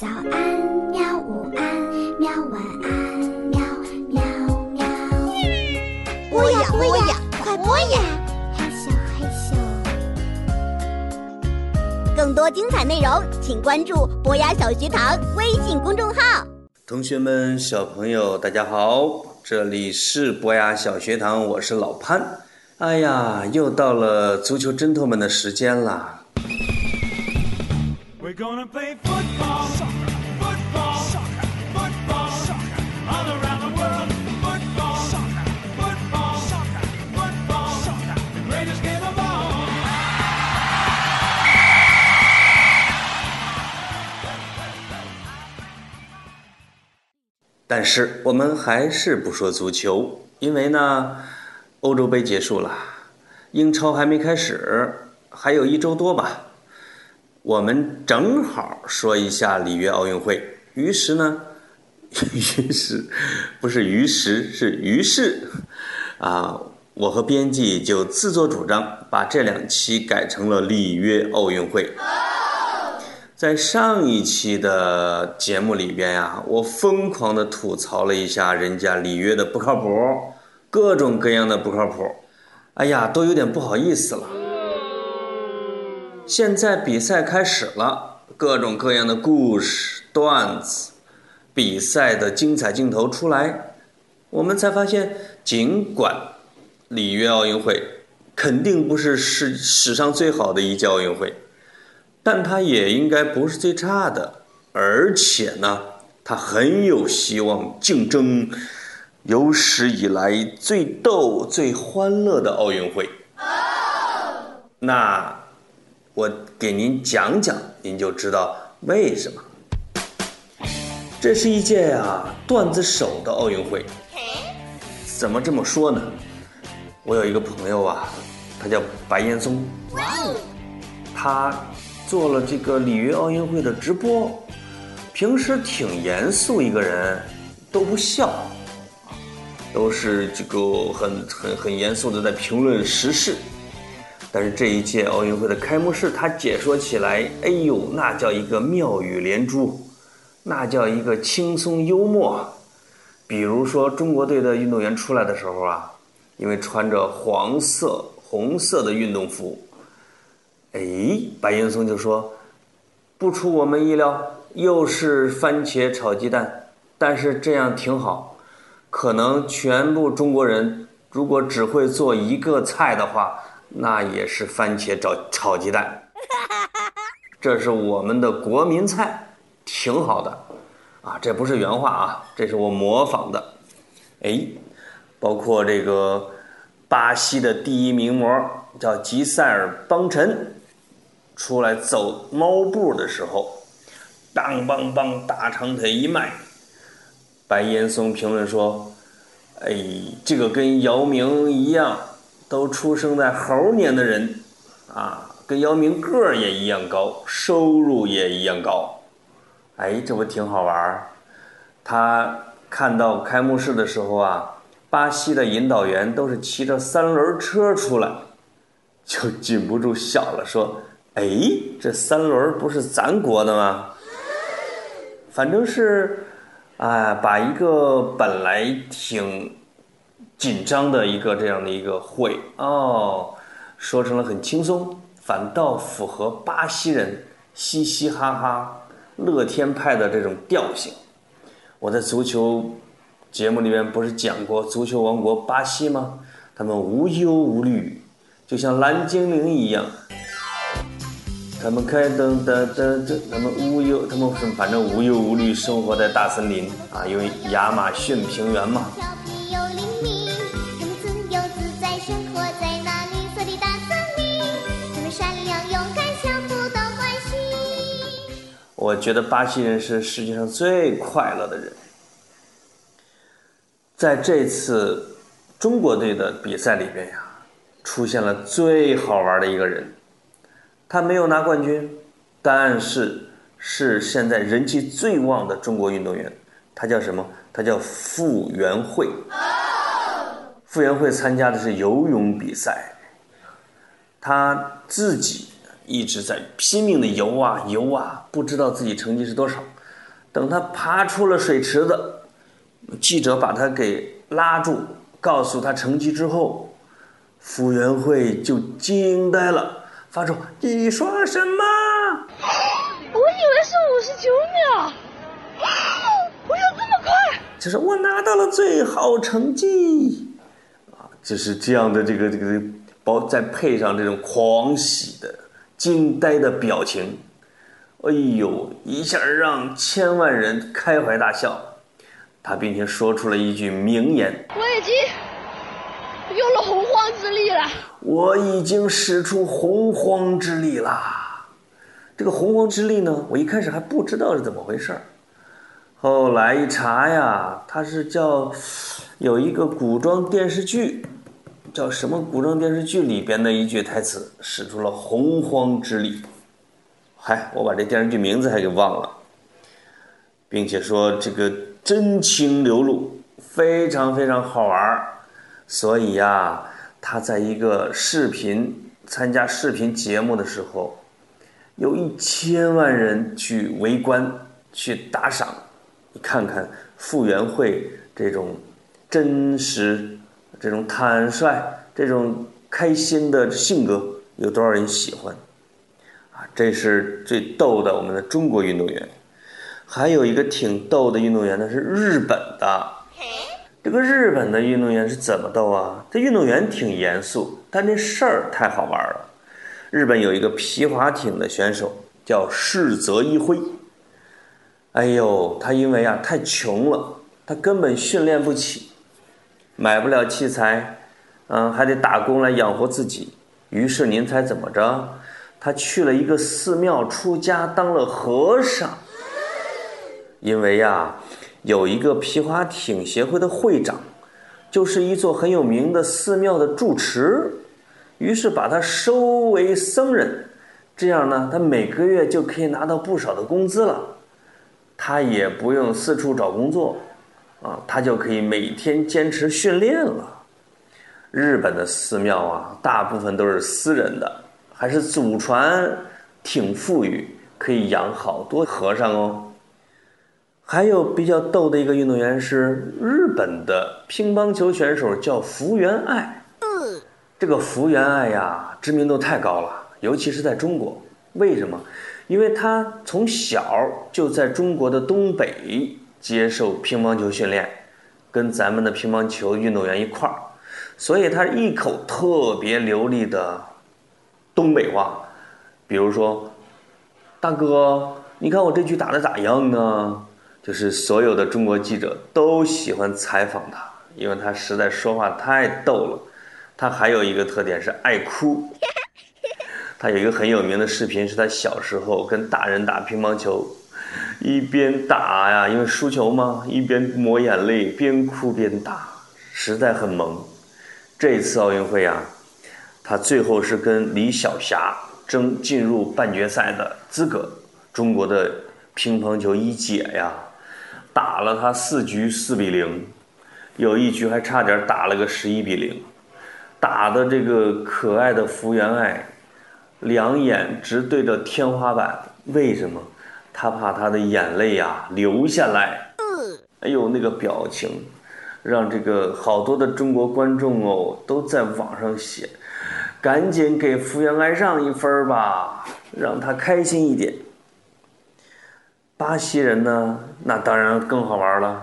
早安，喵！午安，喵！晚安，喵喵喵！播呀播呀，快播呀！嘿咻，嘿咻。更多精彩内容，请关注博雅小学堂微信公众号。同学们、小朋友，大家好，这里是博雅小学堂，我是老潘。哎呀，又到了足球针头们的时间啦！Gonna play football, football, football, all around the world. Football, football, football, the greatest game of all. 但是我们还是不说足球，因为呢，欧洲杯结束了，英超还没开始，还有一周多吧。我们正好说一下里约奥运会。于是呢，于是不是于是是于是啊，我和编辑就自作主张把这两期改成了里约奥运会。在上一期的节目里边呀，我疯狂的吐槽了一下人家里约的不靠谱，各种各样的不靠谱，哎呀，都有点不好意思了。现在比赛开始了，各种各样的故事、段子，比赛的精彩镜头出来，我们才发现，尽管里约奥运会肯定不是史史上最好的一届奥运会。但它也应该不是最差的，而且呢，它很有希望竞争有史以来最逗、最欢乐的奥运会。那我给您讲讲，您就知道为什么。这是一届呀段子手的奥运会。怎么这么说呢？我有一个朋友啊，他叫白岩松，他。做了这个里约奥运会的直播，平时挺严肃一个人，都不笑，都是这个很很很严肃的在评论时事。但是这一届奥运会的开幕式，他解说起来，哎呦，那叫一个妙语连珠，那叫一个轻松幽默。比如说中国队的运动员出来的时候啊，因为穿着黄色、红色的运动服。哎，白岩松就说：“不出我们意料，又是番茄炒鸡蛋，但是这样挺好。可能全部中国人如果只会做一个菜的话，那也是番茄炒炒鸡蛋。这是我们的国民菜，挺好的。啊，这不是原话啊，这是我模仿的。哎，包括这个巴西的第一名模叫吉塞尔邦辰。”出来走猫步的时候，当梆梆大长腿一迈，白岩松评论说：“哎，这个跟姚明一样，都出生在猴年的人，啊，跟姚明个儿也一样高，收入也一样高。哎，这不挺好玩儿？他看到开幕式的时候啊，巴西的引导员都是骑着三轮车出来，就禁不住笑了，说。”哎，这三轮不是咱国的吗？反正是，啊，把一个本来挺紧张的一个这样的一个会哦，说成了很轻松，反倒符合巴西人嘻嘻哈哈、乐天派的这种调性。我在足球节目里面不是讲过足球王国巴西吗？他们无忧无虑，就像蓝精灵一样。他们开灯的的的，他们无忧，他们反正无忧无虑生活在大森林啊，因为亚马逊平原嘛。我觉得巴西人是世界上最快乐的人。在这次中国队的比赛里边呀，出现了最好玩的一个人。他没有拿冠军，但是是现在人气最旺的中国运动员。他叫什么？他叫傅园慧。傅园慧参加的是游泳比赛，他自己一直在拼命的游啊游啊，不知道自己成绩是多少。等他爬出了水池子，记者把他给拉住，告诉他成绩之后，傅园慧就惊呆了，发出“你说什么我以为是五十九秒，我有这么快？”？就是我拿到了最好成绩啊，就是这样的这个这个，包再配上这种狂喜的、惊呆的表情，哎呦，一下让千万人开怀大笑。他并且说出了一句名言。我已经用了洪荒之力了。我已经使出洪荒之力啦！这个洪荒之力呢，我一开始还不知道是怎么回事儿，后来一查呀，它是叫有一个古装电视剧，叫什么古装电视剧里边的一句台词，使出了洪荒之力。嗨，我把这电视剧名字还给忘了，并且说这个真情流露，非常非常好玩。所以呀、他在一个视频参加视频节目的时候，有一千万人去围观、去打赏。你看看傅园慧这种真实、这种坦率、这种开心的性格，有多少人喜欢？啊，这是最逗的我们的中国运动员。还有一个挺逗的运动员呢，是日本的。这个日本的运动员是怎么逗啊？这运动员挺严肃，但这事儿太好玩了。日本有一个皮划艇的选手叫世泽一辉。哎呦，他因为啊太穷了，他根本训练不起，买不了器材，嗯，还得打工来养活自己。于是您猜怎么着？他去了一个寺庙出家，当了和尚。因为呀、有一个皮划艇协会的会长，就是一座很有名的寺庙的住持，于是把他收为僧人，这样呢，他每个月就可以拿到不少的工资了，他也不用四处找工作，啊，他就可以每天坚持训练了。日本的寺庙啊，大部分都是私人的，还是祖传，挺富裕，可以养好多和尚哦。还有比较逗的一个运动员是日本的乒乓球选手，叫福原爱。这个福原爱呀，知名度太高了，尤其是在中国。为什么？因为他从小就在中国的东北接受乒乓球训练，跟咱们的乒乓球运动员一块儿，所以他一口特别流利的东北话，比如说：“大哥，你看我这局打的咋样啊？”就是所有的中国记者都喜欢采访他，因为他实在说话太逗了。他还有一个特点是爱哭。他有一个很有名的视频，是他小时候跟大人打乒乓球，一边打呀，因为输球嘛，一边抹眼泪，边哭边打，实在很萌。这次奥运会啊，他最后是跟李晓霞争进入半决赛的资格。中国的乒乓球一姐呀，打了他四局四比零，有一局还差点打了个十一比零，打的这个可爱的福原爱，两眼直对着天花板。为什么？他怕他的眼泪呀流下来。哎呦，那个表情，让这个好多的中国观众哦都在网上写，赶紧给福原爱让一分吧，让他开心一点。巴西人呢，那当然更好玩了。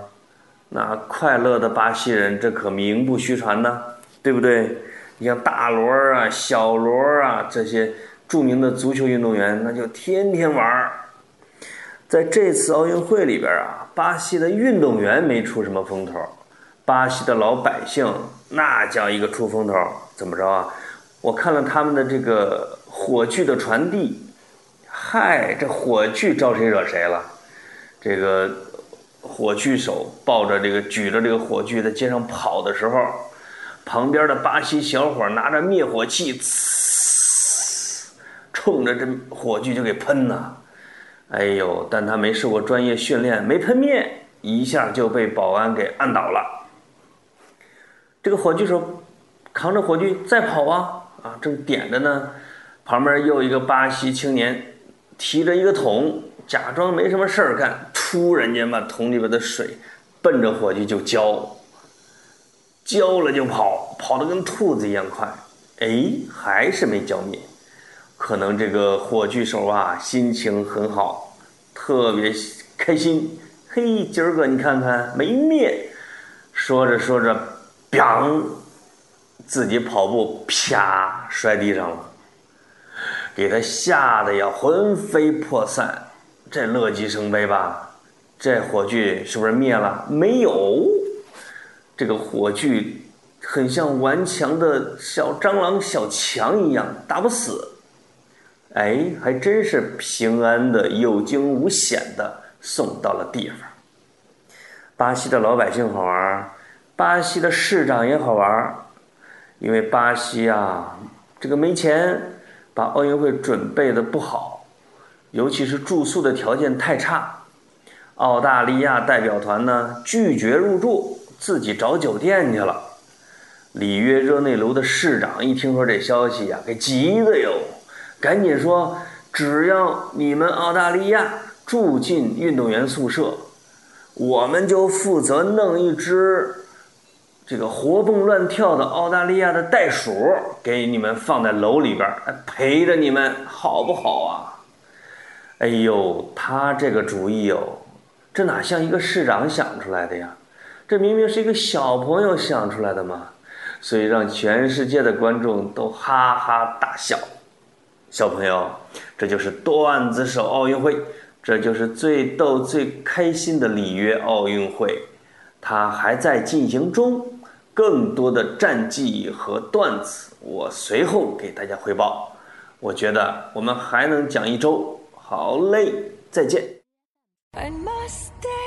那快乐的巴西人，这可名不虚传呢，对不对？你像大罗啊、小罗啊这些著名的足球运动员，那就天天玩。在这次奥运会里边啊，巴西的运动员没出什么风头，巴西的老百姓那叫一个出风头。怎么着啊？我看了他们的这个火炬的传递，嗨，这火炬招谁惹谁了？这个火炬手抱着这个举着这个火炬在街上跑的时候，旁边的巴西小伙拿着灭火器，呲，冲着这火炬就给喷呐。哎呦，但他没受过专业训练，没喷灭，一下就被保安给按倒了。这个火炬手扛着火炬再跑啊啊，正点着呢，旁边又一个巴西青年提着一个桶，假装没什么事儿干，突然间把桶里边的水奔着火炬就浇，浇了就跑，跑得跟兔子一样快。哎，还是没浇灭。可能这个火炬手啊，心情很好，特别开心。嘿，今儿个你看看没灭。说着说着呯自己跑步啪摔地上了，给他吓得呀魂飞魄散。这乐极生悲吧？这火炬是不是灭了？没有，这个火炬很像顽强的小蟑螂、小强一样，打不死。哎，还真是平安的、有惊无险的送到了地方。巴西的老百姓好玩，巴西的市长也好玩，因为巴西啊，这个没钱，把奥运会准备的不好。尤其是住宿的条件太差，澳大利亚代表团呢拒绝入住，自己找酒店去了。里约热内卢的市长一听说这消息呀，给急的哟，赶紧说：只要你们澳大利亚住进运动员宿舍，我们就负责弄一只这个活蹦乱跳的澳大利亚的袋鼠给你们放在楼里边，陪着你们，好不好啊？哎呦，他这个主意哦，这哪像一个市长想出来的呀？这明明是一个小朋友想出来的嘛！所以让全世界的观众都哈哈大笑。小朋友，这就是段子手奥运会，这就是最逗、最开心的里约奥运会，它还在进行中。更多的战绩和段子，我随后给大家汇报。我觉得我们还能讲一周。好嘞，再见。I must stay